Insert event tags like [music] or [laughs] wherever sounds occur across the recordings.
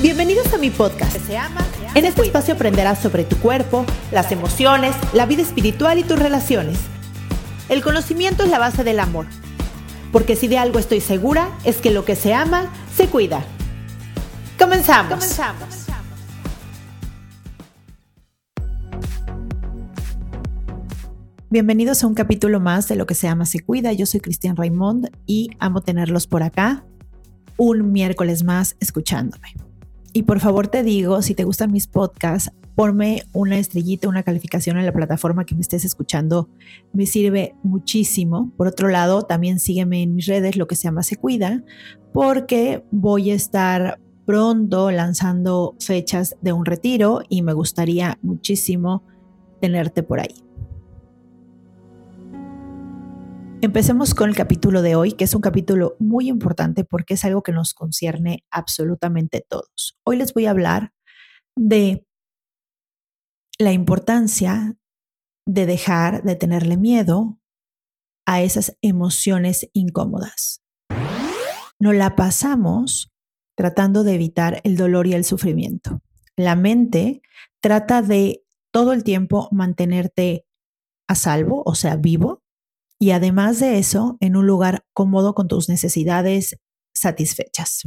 Bienvenidos a mi podcast. En este espacio aprenderás sobre tu cuerpo, las emociones, la vida espiritual y tus relaciones. El conocimiento es la base del amor. Porque si de algo estoy segura, es que lo que se ama, se cuida. Comenzamos. Comenzamos. Bienvenidos a un capítulo más de Lo que se ama se cuida. Yo soy Cristian Raimond y amo tenerlos por acá un miércoles más escuchándome. Y por favor te digo, si te gustan mis podcasts, ponme una estrellita, una calificación en la plataforma que me estés escuchando. Me sirve muchísimo. Por otro lado, también sígueme en mis redes, lo que se llama Se Cuida, porque voy a estar pronto lanzando fechas de un retiro y me gustaría muchísimo tenerte por ahí. Empecemos con el capítulo de hoy, que es un capítulo muy importante porque es algo que nos concierne absolutamente todos. Hoy les voy a hablar de la importancia de dejar de tenerle miedo a esas emociones incómodas. No la pasamos tratando de evitar el dolor y el sufrimiento. La mente trata de todo el tiempo mantenerte a salvo, o sea, vivo, y además de eso, en un lugar cómodo con tus necesidades satisfechas.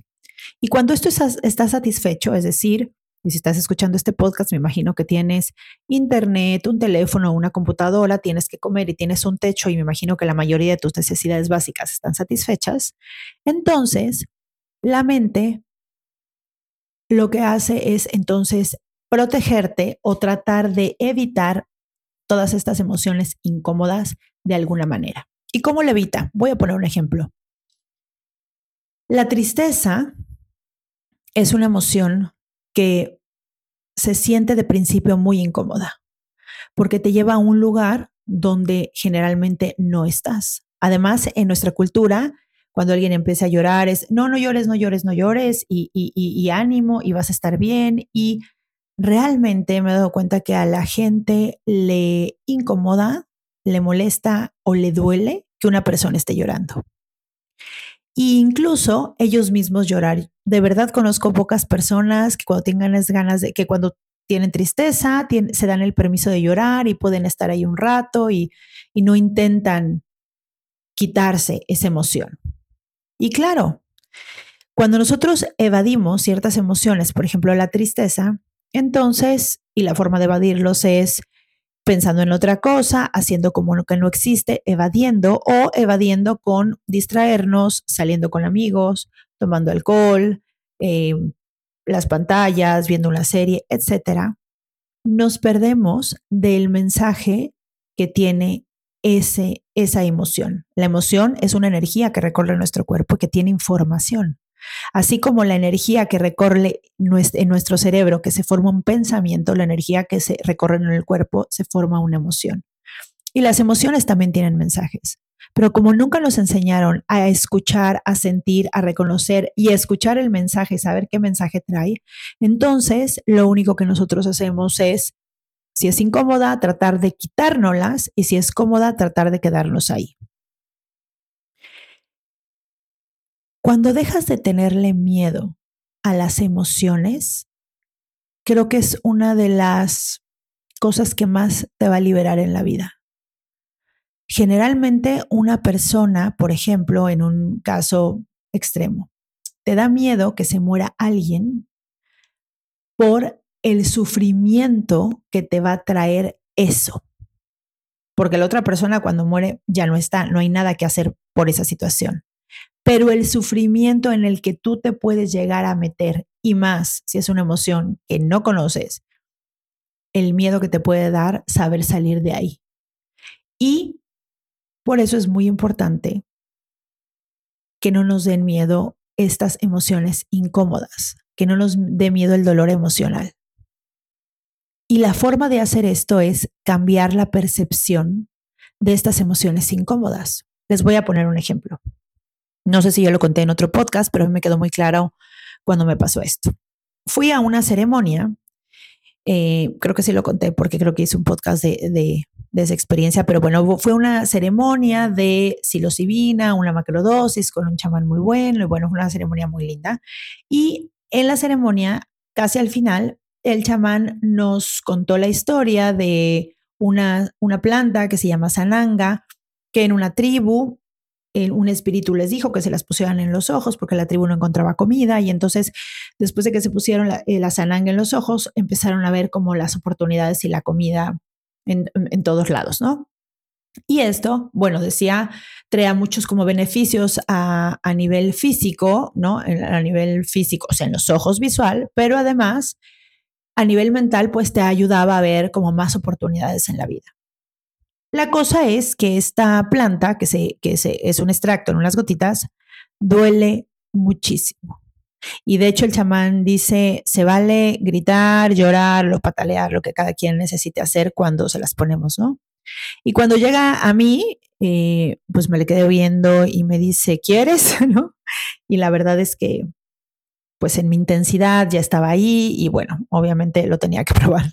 Y cuando esto está satisfecho, es decir, y si estás escuchando este podcast, me imagino que tienes internet, un teléfono, una computadora, tienes que comer y tienes un techo y me imagino que la mayoría de tus necesidades básicas están satisfechas, entonces la mente lo que hace es entonces protegerte o tratar de evitar todas estas emociones incómodas de alguna manera. ¿Y cómo lo evita? Voy a poner un ejemplo. La tristeza es una emoción que se siente de principio muy incómoda, porque te lleva a un lugar donde generalmente no estás. Además, en nuestra cultura, cuando alguien empieza a llorar es, no, no llores, no llores, no llores, y, y ánimo, y vas a estar bien. Y realmente me he dado cuenta que a la gente le incomoda le molesta o le duele que una persona esté llorando. E incluso ellos mismos llorar. De verdad conozco pocas personas que cuando tengan las ganas de que cuando tienen tristeza, se dan el permiso de llorar y pueden estar ahí un rato y, y no intentan quitarse esa emoción. Y claro, cuando nosotros evadimos ciertas emociones, por ejemplo la tristeza, entonces, y la forma de evadirlos es pensando en otra cosa, haciendo como que no existe, evadiendo o evadiendo con distraernos, saliendo con amigos, tomando alcohol, eh, las pantallas, viendo una serie, etc. Nos perdemos del mensaje que tiene ese, esa emoción. La emoción es una energía que recorre nuestro cuerpo y que tiene información. Así como la energía que recorre en nuestro cerebro, que se forma un pensamiento, la energía que se recorre en el cuerpo, se forma una emoción. Y las emociones también tienen mensajes. Pero como nunca nos enseñaron a escuchar, a sentir, a reconocer y a escuchar el mensaje, saber qué mensaje trae, entonces lo único que nosotros hacemos es, si es incómoda, tratar de quitárnoslas y si es cómoda, tratar de quedarnos ahí. Cuando dejas de tenerle miedo a las emociones, creo que es una de las cosas que más te va a liberar en la vida. Generalmente una persona, por ejemplo, en un caso extremo, te da miedo que se muera alguien por el sufrimiento que te va a traer eso. Porque la otra persona cuando muere ya no está, no hay nada que hacer por esa situación pero el sufrimiento en el que tú te puedes llegar a meter y más si es una emoción que no conoces, el miedo que te puede dar saber salir de ahí. Y por eso es muy importante que no nos den miedo estas emociones incómodas, que no nos dé miedo el dolor emocional. Y la forma de hacer esto es cambiar la percepción de estas emociones incómodas. Les voy a poner un ejemplo. No sé si yo lo conté en otro podcast, pero a mí me quedó muy claro cuando me pasó esto. Fui a una ceremonia, eh, creo que sí lo conté porque creo que hice un podcast de, esa experiencia, pero bueno, fue una ceremonia de psilocibina, una macrodosis con un chamán muy bueno, y bueno, fue una ceremonia muy linda. Y en la ceremonia, casi al final, el chamán nos contó la historia de una, una planta que se llama sananga, que en una tribu un espíritu les dijo que se las pusieran en los ojos porque la tribu no encontraba comida y entonces después de que se pusieron la, eh, en los ojos empezaron a ver como las oportunidades y la comida en, en todos lados, ¿no? Y esto, bueno, decía, trae muchos como beneficios a, a nivel físico, ¿no? A nivel físico, o sea, en los ojos visual, pero además a nivel mental, pues te ayudaba a ver como más oportunidades en la vida. La cosa es que esta planta, que, se, que se, es un extracto en unas gotitas, duele muchísimo. Y de hecho el chamán dice, se vale gritar, llorar o patalear, lo que cada quien necesite hacer cuando se las ponemos, ¿no? Y cuando llega a mí, eh, pues me le quedé viendo y me dice, ¿quieres? [laughs] ¿no? Y la verdad es que pues en mi intensidad ya estaba ahí y bueno, obviamente lo tenía que [laughs] probar.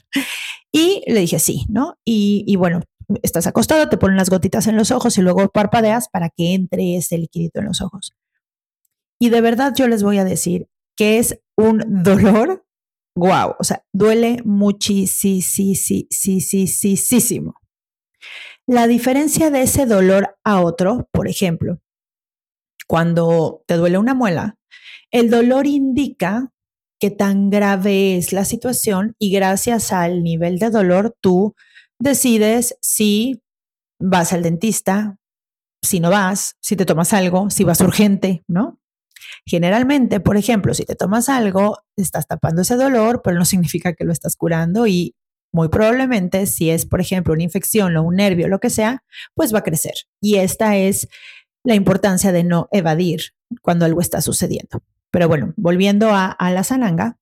Y le dije sí, ¿no? Y, bueno, estás acostado, te ponen las gotitas en los ojos y luego parpadeas para que entre ese liquidito en los ojos. Y de verdad yo les voy a decir que es un dolor, wow, o sea, duele muchísimo. La diferencia de ese dolor a otro, por ejemplo, cuando te duele una muela, el dolor indica qué tan grave es la situación y gracias al nivel de dolor tú decides si vas al dentista, si no vas, si te tomas algo, si vas urgente, ¿no? Generalmente, por ejemplo, si te tomas algo, estás tapando ese dolor, pero no significa que lo estás curando y muy probablemente si es, por ejemplo, una infección o un nervio, lo que sea, pues va a crecer. Y esta es la importancia de no evadir cuando algo está sucediendo. Pero bueno, volviendo a, la zananga,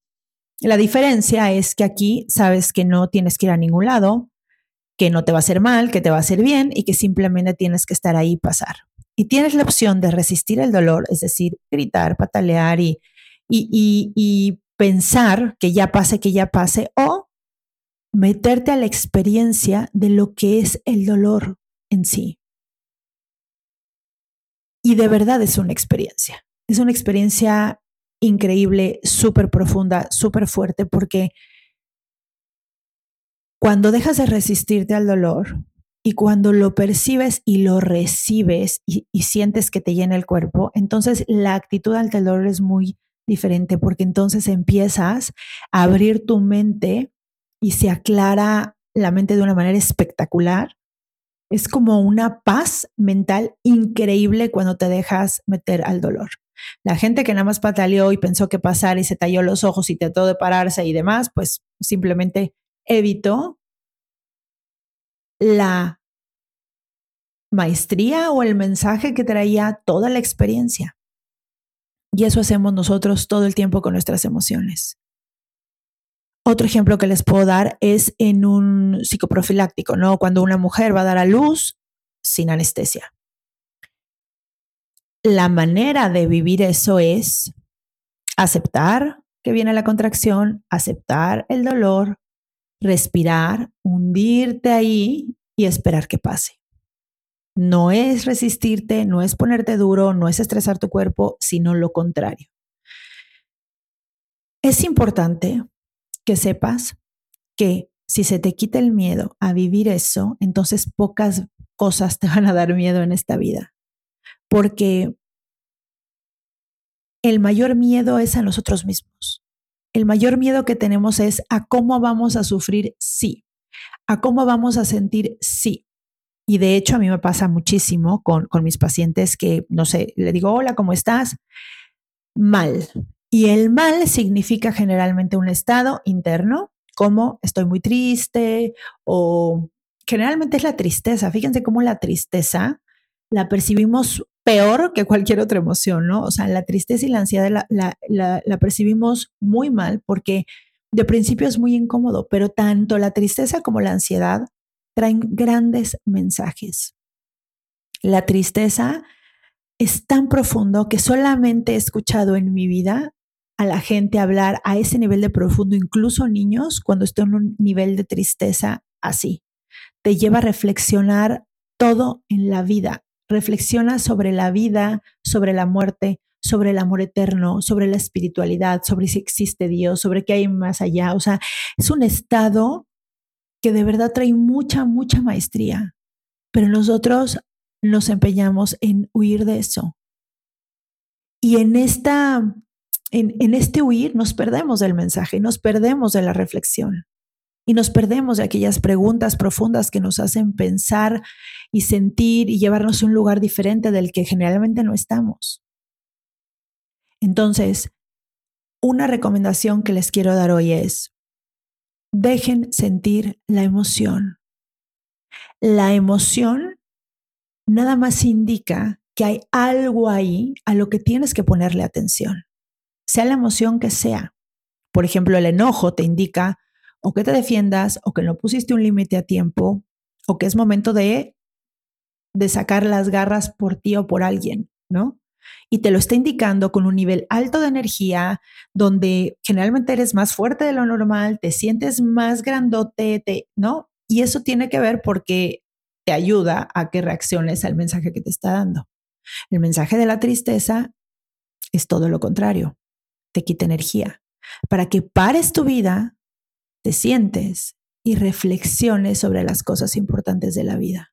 la diferencia es que aquí sabes que no tienes que ir a ningún lado, que no te va a hacer mal, que te va a hacer bien y que simplemente tienes que estar ahí y pasar. Y tienes la opción de resistir el dolor, es decir, gritar, patalear y, y, y pensar que ya pase, que ya pase, o meterte a la experiencia de lo que es el dolor en sí. Y de verdad es una experiencia. Es una experiencia increíble, súper profunda, súper fuerte, porque cuando dejas de resistirte al dolor y cuando lo percibes y lo recibes y, sientes que te llena el cuerpo, entonces la actitud al dolor es muy diferente porque entonces empiezas a abrir tu mente y se aclara la mente de una manera espectacular es como una paz mental increíble cuando te dejas meter al dolor. La gente que nada más pataleó y pensó que pasar y se talló los ojos y trató de pararse y demás, pues simplemente evitó la maestría o el mensaje que traía toda la experiencia. Y eso hacemos nosotros todo el tiempo con nuestras emociones. Otro ejemplo que les puedo dar es en un psicoprofiláctico, ¿no? Cuando una mujer va a dar a luz sin anestesia. La manera de vivir eso es aceptar que viene la contracción, aceptar el dolor, respirar, hundirte ahí y esperar que pase. No es resistirte, no es ponerte duro, no es estresar tu cuerpo, sino lo contrario. Es importante que sepas que si se te quita el miedo a vivir eso, entonces pocas cosas te van a dar miedo en esta vida. Porque el mayor miedo es a nosotros mismos. El mayor miedo que tenemos es a cómo vamos a sufrir sí, a cómo vamos a sentir sí. Y de hecho a mí me pasa muchísimo con, mis pacientes que, no sé, le digo, hola, ¿cómo estás? Mal. Y el mal significa generalmente un estado interno, como estoy muy triste o generalmente es la tristeza. Fíjense cómo la tristeza la percibimos peor que cualquier otra emoción, ¿no? O sea, la tristeza y la ansiedad la, la percibimos muy mal porque de principio es muy incómodo, pero tanto la tristeza como la ansiedad traen grandes mensajes. La tristeza es tan profundo que solamente he escuchado en mi vida a la gente hablar a ese nivel de profundo, incluso niños, cuando estoy en un nivel de tristeza así. Te lleva a reflexionar todo en la vida. Reflexiona sobre la vida, sobre la muerte, sobre el amor eterno, sobre la espiritualidad, sobre si existe Dios, sobre qué hay más allá. O sea, es un estado que de verdad trae mucha, mucha maestría, pero nosotros nos empeñamos en huir de eso. Y en, esta, en, en este huir nos perdemos del mensaje, nos perdemos de la reflexión y nos perdemos de aquellas preguntas profundas que nos hacen pensar y sentir y llevarnos a un lugar diferente del que generalmente no estamos. Entonces, una recomendación que les quiero dar hoy es, dejen sentir la emoción. La emoción nada más indica que hay algo ahí a lo que tienes que ponerle atención, sea la emoción que sea. Por ejemplo, el enojo te indica o que te defiendas o que no pusiste un límite a tiempo o que es momento de, de sacar las garras por ti o por alguien, ¿no? y te lo está indicando con un nivel alto de energía, donde generalmente eres más fuerte de lo normal, te sientes más grandote, ¿no? Y eso tiene que ver porque te ayuda a que reacciones al mensaje que te está dando. El mensaje de la tristeza es todo lo contrario, te quita energía. Para que pares tu vida, te sientes y reflexiones sobre las cosas importantes de la vida.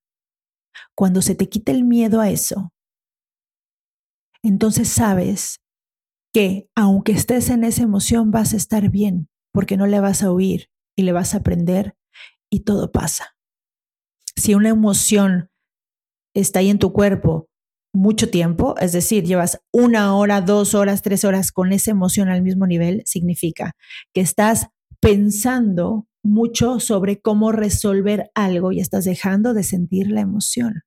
Cuando se te quita el miedo a eso, entonces sabes que aunque estés en esa emoción vas a estar bien, porque no le vas a huir y le vas a aprender y todo pasa. Si una emoción está ahí en tu cuerpo mucho tiempo, es decir, llevas una hora, dos horas, tres horas con esa emoción al mismo nivel, significa que estás pensando mucho sobre cómo resolver algo y estás dejando de sentir la emoción.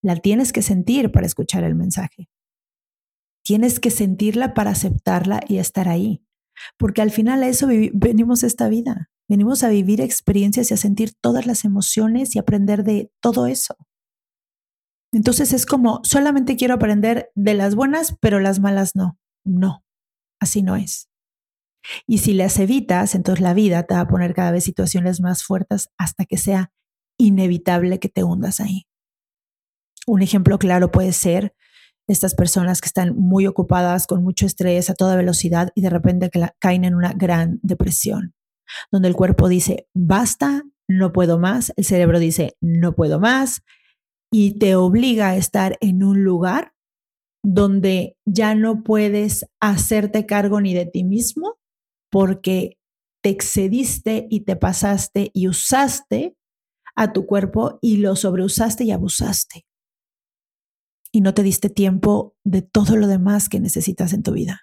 La tienes que sentir para escuchar el mensaje. Tienes que sentirla para aceptarla y estar ahí. Porque al final a eso venimos esta vida. Venimos a vivir experiencias y a sentir todas las emociones y aprender de todo eso. Entonces es como, solamente quiero aprender de las buenas, pero las malas no. No, así no es. Y si las evitas, entonces la vida te va a poner cada vez situaciones más fuertes hasta que sea inevitable que te hundas ahí. Un ejemplo claro puede ser estas personas que están muy ocupadas con mucho estrés a toda velocidad y de repente caen en una gran depresión, donde el cuerpo dice, basta, no puedo más, el cerebro dice, no puedo más, y te obliga a estar en un lugar donde ya no puedes hacerte cargo ni de ti mismo porque te excediste y te pasaste y usaste a tu cuerpo y lo sobreusaste y abusaste y no te diste tiempo de todo lo demás que necesitas en tu vida.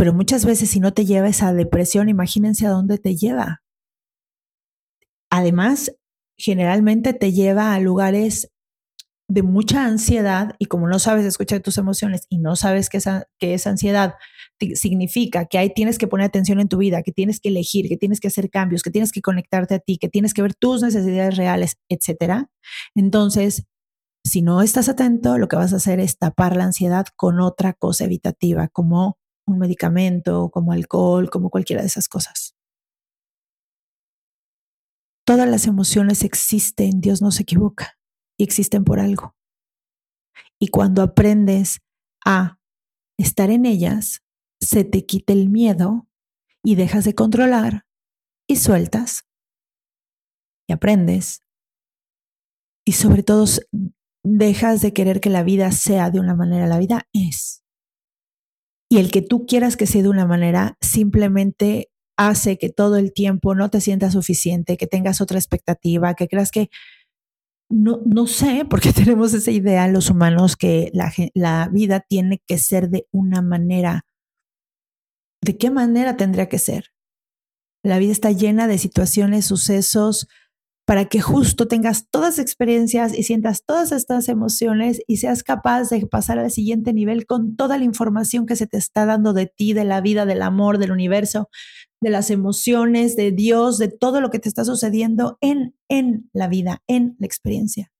Pero muchas veces si no te lleva esa depresión, imagínense a dónde te lleva. Además, generalmente te lleva a lugares de mucha ansiedad y como no sabes escuchar tus emociones y no sabes que esa, que esa ansiedad significa que ahí tienes que poner atención en tu vida, que tienes que elegir, que tienes que hacer cambios, que tienes que conectarte a ti, que tienes que ver tus necesidades reales, etcétera. Entonces, si no estás atento, lo que vas a hacer es tapar la ansiedad con otra cosa evitativa, como un medicamento, como alcohol, como cualquiera de esas cosas. Todas las emociones existen, Dios no se equivoca, y existen por algo. Y cuando aprendes a estar en ellas, se te quita el miedo y dejas de controlar y sueltas y aprendes. Y sobre todo dejas de querer que la vida sea de una manera, la vida es. Y el que tú quieras que sea de una manera simplemente hace que todo el tiempo no te sientas suficiente, que tengas otra expectativa, que creas que no, no sé, porque [laughs] tenemos esa idea los humanos que la, la vida tiene que ser de una manera. ¿De qué manera tendría que ser? La vida está llena de situaciones, sucesos, para que justo tengas todas experiencias y sientas todas estas emociones y seas capaz de pasar al siguiente nivel con toda la información que se te está dando de ti, de la vida, del amor, del universo, de las emociones, de Dios, de todo lo que te está sucediendo en, en la vida, en la experiencia.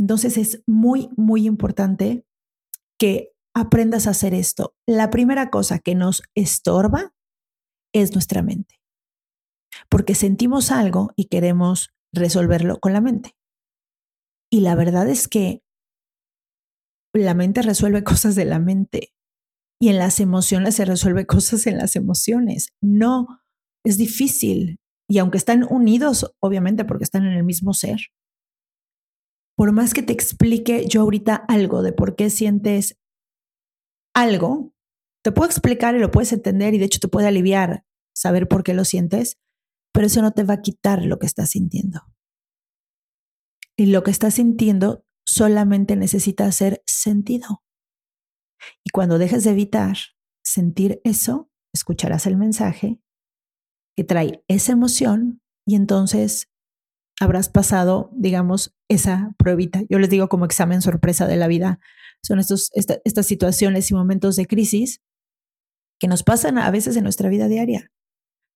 Entonces es muy, muy importante que aprendas a hacer esto. La primera cosa que nos estorba es nuestra mente porque sentimos algo y queremos resolverlo con la mente. Y la verdad es que la mente resuelve [laughs] cosas de la mente y en las emociones se resuelve [laughs] cosas en las emociones. No, es difícil. Y aunque están unidos, obviamente porque están en el mismo ser, por más que te explique yo ahorita algo de por qué sientes algo, te puedo explicar y lo puedes entender y de hecho te puede aliviar saber por qué lo sientes, pero eso no te va a quitar lo que estás sintiendo. Y lo que estás sintiendo solamente necesita ser sentido. Y cuando dejes de evitar sentir eso, escucharás el mensaje que trae esa emoción y entonces habrás pasado, digamos, esa pruebita. Yo les digo como examen sorpresa de la vida. Son estos, estas situaciones y momentos de crisis que nos pasan a veces en nuestra vida diaria.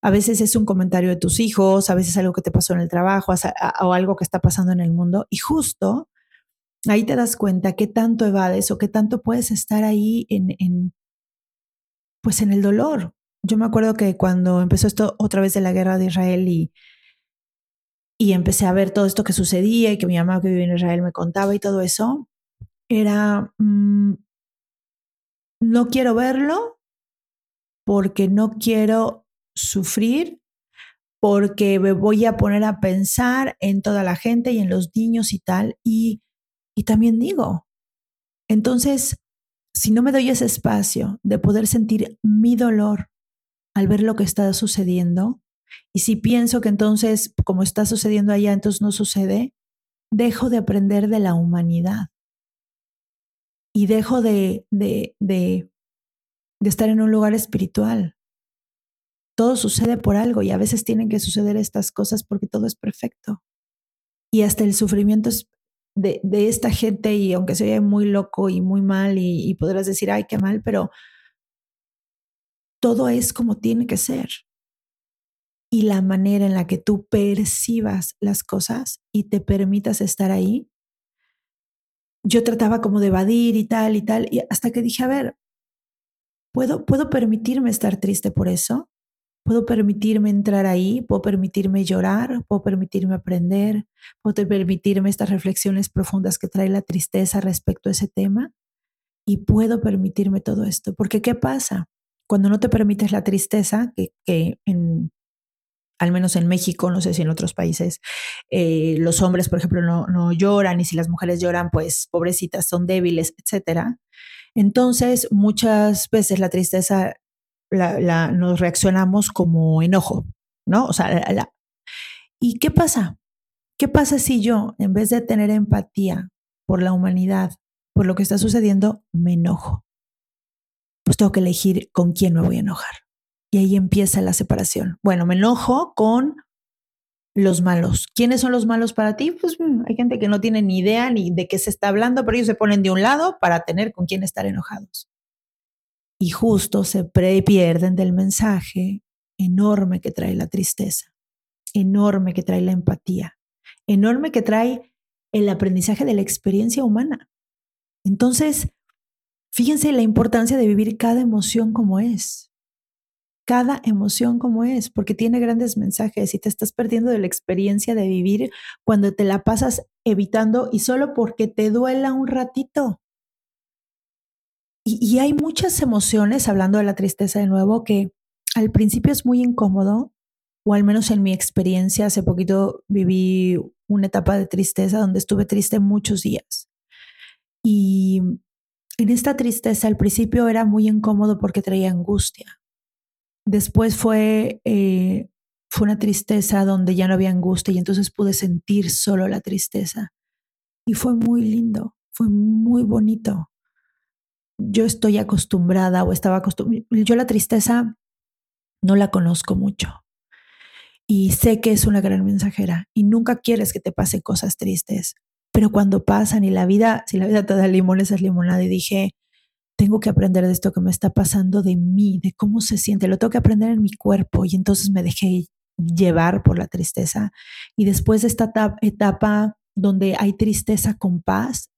A veces es un comentario de tus hijos, a veces algo que te pasó en el trabajo o algo que está pasando en el mundo. Y justo ahí te das cuenta qué tanto evades o qué tanto puedes estar ahí en, pues en el dolor. Yo me acuerdo que cuando empezó esto otra vez de la guerra de Israel y, y empecé a ver todo esto que sucedía y que mi mamá que vive en Israel me contaba y todo eso, era, mm, no quiero verlo porque no quiero sufrir porque me voy a poner a pensar en toda la gente y en los niños y tal. Y, y también digo, entonces, si no me doy ese espacio de poder sentir mi dolor al ver lo que está sucediendo, y si pienso que entonces, como está sucediendo allá, entonces no sucede, dejo de aprender de la humanidad y dejo de, de, de, de estar en un lugar espiritual todo sucede por algo y a veces tienen que suceder estas cosas porque todo es perfecto. Y hasta el sufrimiento de, esta gente, y aunque se oye muy loco y muy mal, y, podrás decir, ay, qué mal, pero todo es como tiene que ser. Y la manera en la que tú percibas las cosas y te permitas estar ahí, yo trataba como de evadir y tal y tal, y hasta que dije, a ver, ¿puedo, ¿puedo permitirme estar triste por eso? Puedo permitirme entrar ahí, puedo permitirme llorar, puedo permitirme aprender, puedo permitirme estas reflexiones profundas que trae la tristeza respecto a ese tema y puedo permitirme todo esto. Porque ¿qué pasa? Cuando no te permites la tristeza, que, en, al menos en México, no sé si en otros países, eh, los hombres, por ejemplo, no, no lloran y si las mujeres lloran, pues pobrecitas, son débiles, etcétera. Entonces, muchas veces la tristeza la, nos reaccionamos como enojo, ¿no? O sea, ¿y qué pasa? ¿Qué pasa si yo, en vez de tener empatía por la humanidad, por lo que está sucediendo, me enojo? Pues tengo que elegir con quién me voy a enojar. Y ahí empieza la separación. Bueno, me enojo con los malos. ¿Quiénes son los malos para ti? Pues mm, hay gente que no tiene ni idea ni de qué se está hablando, pero ellos se ponen de un lado para tener con quién estar enojados y justo se pierden del mensaje enorme que trae la tristeza, enorme que trae la empatía, enorme que trae el aprendizaje de la experiencia humana. Entonces, fíjense la importancia de vivir cada emoción como es, cada emoción como es, porque tiene grandes mensajes y te estás perdiendo de la experiencia de vivir cuando te la pasas evitando y solo porque te duela un ratito. Y, hay muchas emociones, hablando de la tristeza de nuevo, que al principio es muy incómodo o al menos en mi experiencia, hace poquito viví una etapa de tristeza donde estuve triste muchos días. Y en esta tristeza al principio era muy incómodo porque traía angustia. Después fue, eh, fue una tristeza donde ya no había angustia y entonces pude sentir solo la tristeza. Y fue muy lindo, fue muy bonito. Yo estoy acostumbrada o estaba acostumbrada. Yo la tristeza no la conozco mucho. Y sé que es una gran mensajera y nunca quieres que te pasen cosas tristes, pero cuando pasan y la vida, si la vida te da limones, es limonada. Y dije, tengo que aprender de esto que me está pasando de mí, de cómo se siente, lo tengo que aprender en mi cuerpo y entonces me dejé llevar por la tristeza. Y después de esta etapa donde hay tristeza con paz,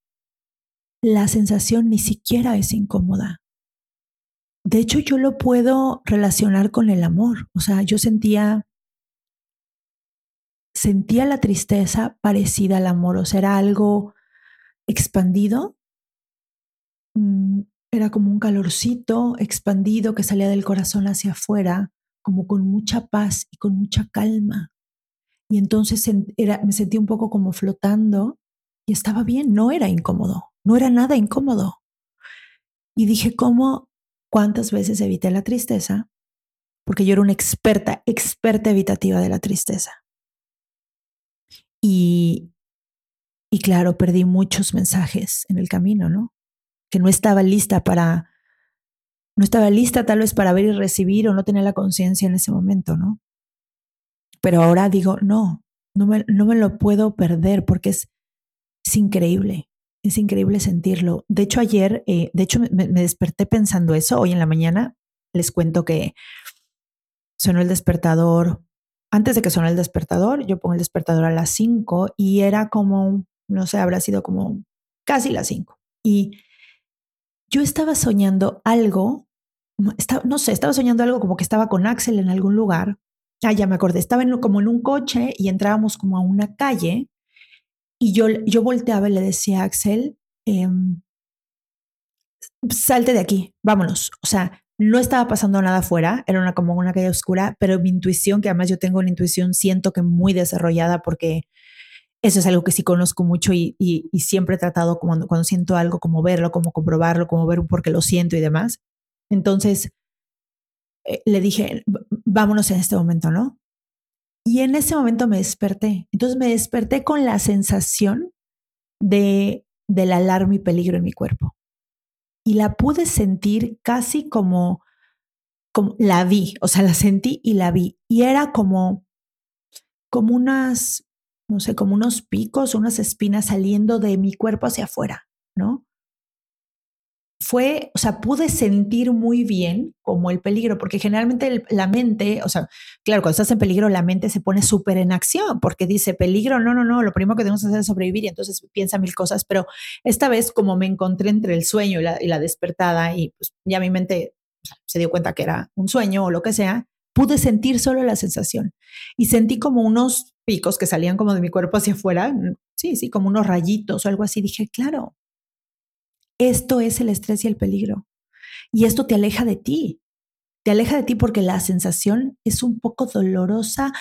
la sensación ni siquiera es incómoda. De hecho, yo lo puedo relacionar con el amor. O sea, yo sentía sentía la tristeza parecida al amor, o sea, era algo expandido, mm, era como un calorcito expandido que salía del corazón hacia afuera, como con mucha paz y con mucha calma. Y entonces me sentí un poco como flotando y estaba bien, no era incómodo, no era nada incómodo. Y dije, ¿cómo, cuántas veces evité la tristeza? Porque yo era una experta, experta evitativa de la tristeza. Y, y claro, perdí muchos mensajes en el camino, ¿no? Que no estaba lista para, no estaba lista tal vez para ver y recibir o no tenía la conciencia en ese momento, ¿no? Pero ahora digo, no, no me, no me lo puedo perder porque es, es increíble, es increíble sentirlo. De hecho, ayer, eh, de hecho, me, desperté pensando eso. Hoy en la mañana les cuento que sonó el despertador antes de que sonara el despertador, yo pongo el despertador a las 5 y era como, no sé, habrá sido como casi las 5. Y yo estaba soñando algo, no sé, estaba soñando algo como que estaba con Axel en algún lugar. Ah, ya me acordé, estaba en, como en un coche y entrábamos como a una calle y yo, yo volteaba y le decía a Axel, em, salte de aquí, vámonos. O sea, no estaba pasando nada afuera, era una, como una calle oscura, pero mi intuición, que además yo tengo una intuición, siento que muy desarrollada porque eso es algo que sí conozco mucho y, siempre he tratado como cuando, siento algo, como verlo, como comprobarlo, como ver por qué lo siento y demás. Entonces eh, le dije, vámonos en este momento, ¿no? Y en ese momento me desperté. Entonces me desperté con la sensación de, del alarma y peligro en mi cuerpo y la pude sentir casi como, como la vi, o sea, la sentí y la vi. Y era como, como unas, no sé, como unos picos, unas espinas saliendo de mi cuerpo hacia afuera, ¿no? Fue, o sea, pude sentir muy bien como el peligro, porque generalmente la mente, o sea, claro, cuando estás en peligro, la mente se pone súper en acción, porque dice, peligro, no, no, no, lo primero que tenemos que hacer es sobrevivir y entonces piensa mil cosas, pero esta vez como me encontré entre el sueño y la, despertada y pues ya mi mente se dio cuenta que era un sueño o lo que sea, pude sentir solo la sensación. Y sentí como unos picos que salían como de mi cuerpo hacia afuera, sí, sí, como unos rayitos o algo así, dije, claro, esto es el estrés y el peligro. Y esto te aleja de ti. Te aleja de ti porque la sensación es un poco dolorosa,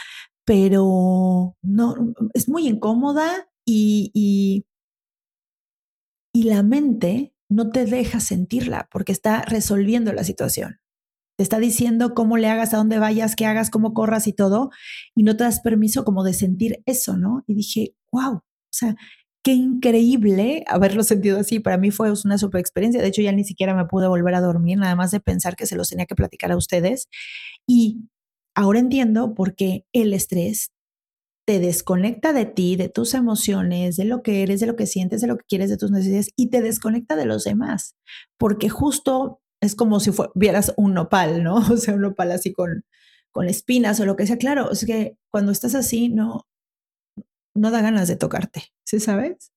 pero no, es muy incómoda y, y, y la mente no te deja sentirla porque está resolviendo la situación. Te está diciendo cómo le hagas, a dónde vayas, qué hagas, cómo corras y todo, y no te das permiso como de sentir eso, ¿no? Y dije, wow, o sea, qué increíble haberlo sentido así. Para mí fue una super experiencia. De hecho, ya ni siquiera me pude volver a dormir, nada más de pensar que se los tenía que platicar a ustedes. Y ahora entiendo por qué el estrés te desconecta de ti, de tus emociones, de lo que eres, de lo que sientes, de lo que quieres, de tus necesidades y te desconecta de los demás. Porque justo es como si vieras un nopal, ¿no? [laughs] O sea, un nopal así con, con espinas o lo que sea. Claro, es que cuando estás así, no, no da ganas de tocarte, ¿sí sabes?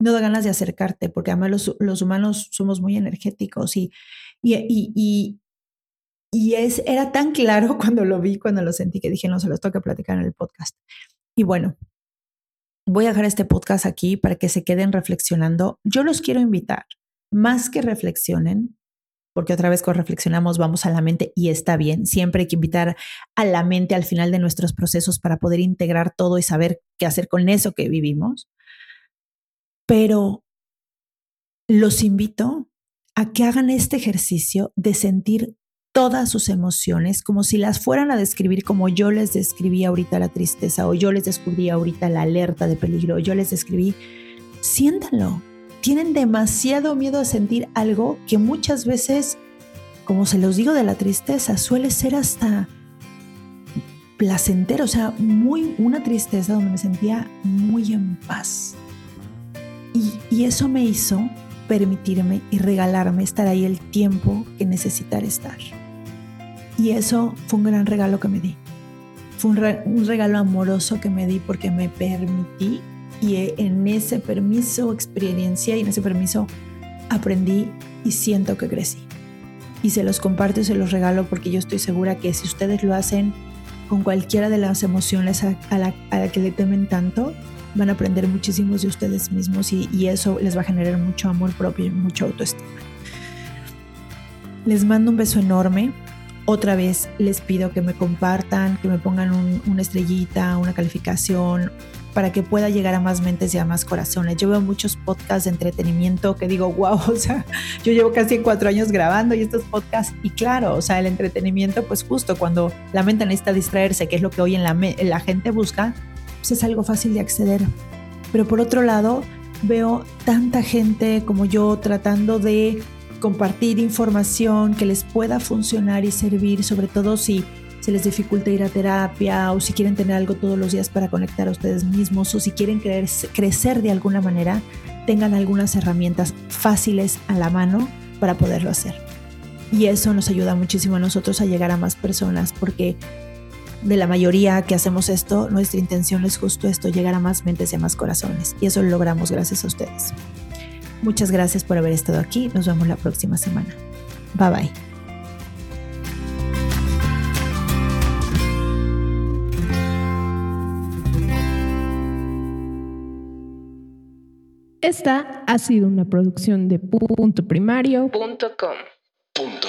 No da ganas de acercarte, porque además los, humanos somos muy energéticos y, y, y, y, es, era tan claro [laughs] cuando lo vi, cuando lo sentí, que dije, no, se los tengo platicar en el podcast. Y bueno, voy a dejar este podcast aquí para que se queden reflexionando. Yo los quiero invitar, más que reflexionen, porque otra vez cuando reflexionamos vamos a la mente y está bien. Siempre hay que invitar a la mente al final de nuestros procesos para poder integrar todo y saber qué hacer con eso que vivimos. Pero los invito a que hagan este ejercicio de sentir todas sus emociones como si las fueran a describir como yo les describí ahorita la tristeza o yo les descubrí ahorita la alerta de peligro o yo les describí. Siéntanlo, tienen demasiado miedo a sentir algo que muchas veces, como se los digo de la tristeza, suele ser hasta placentero, o sea, muy una tristeza donde me sentía muy en paz. Y, y eso me hizo permitirme y regalarme estar ahí el tiempo que necesitar estar. Y eso fue un gran regalo que me di. Fue un, un regalo amoroso que me di porque me permití y en ese permiso experiencia y en ese permiso aprendí y siento que crecí. Y se los comparto y se los regalo porque yo estoy segura que si ustedes lo hacen con cualquiera de las emociones a, la, que le temen tanto, van a aprender muchísimos de ustedes mismos y, eso les va a generar mucho amor propio y mucha autoestima. Les mando un beso enorme. Otra vez les pido que me compartan, que me pongan una estrellita, una calificación, para que pueda llegar a más mentes y a más corazones. Yo veo muchos podcasts de entretenimiento que digo, wow, [laughs] o sea, yo llevo casi cuatro años grabando y estos podcasts, y claro, o sea, el entretenimiento, pues justo cuando la mente necesita distraerse, que es lo que hoy en la, gente busca, pues es algo fácil de acceder. Pero por otro lado, veo tanta gente como yo tratando de compartir información que les pueda funcionar y servir, sobre todo si se les dificulta ir a terapia o si quieren tener algo todos los días para conectar a ustedes mismos o si quieren crecer de alguna manera, tengan algunas herramientas fáciles a la mano para poderlo hacer. Y eso nos ayuda muchísimo a nosotros a llegar a más personas porque de la mayoría que hacemos esto, nuestra intención es justo esto, llegar a más mentes y a más corazones. Y eso lo logramos gracias a ustedes. Muchas gracias por haber estado aquí. Nos vemos la próxima semana. Bye bye. Esta ha sido una producción de puntoprimario.com. Punto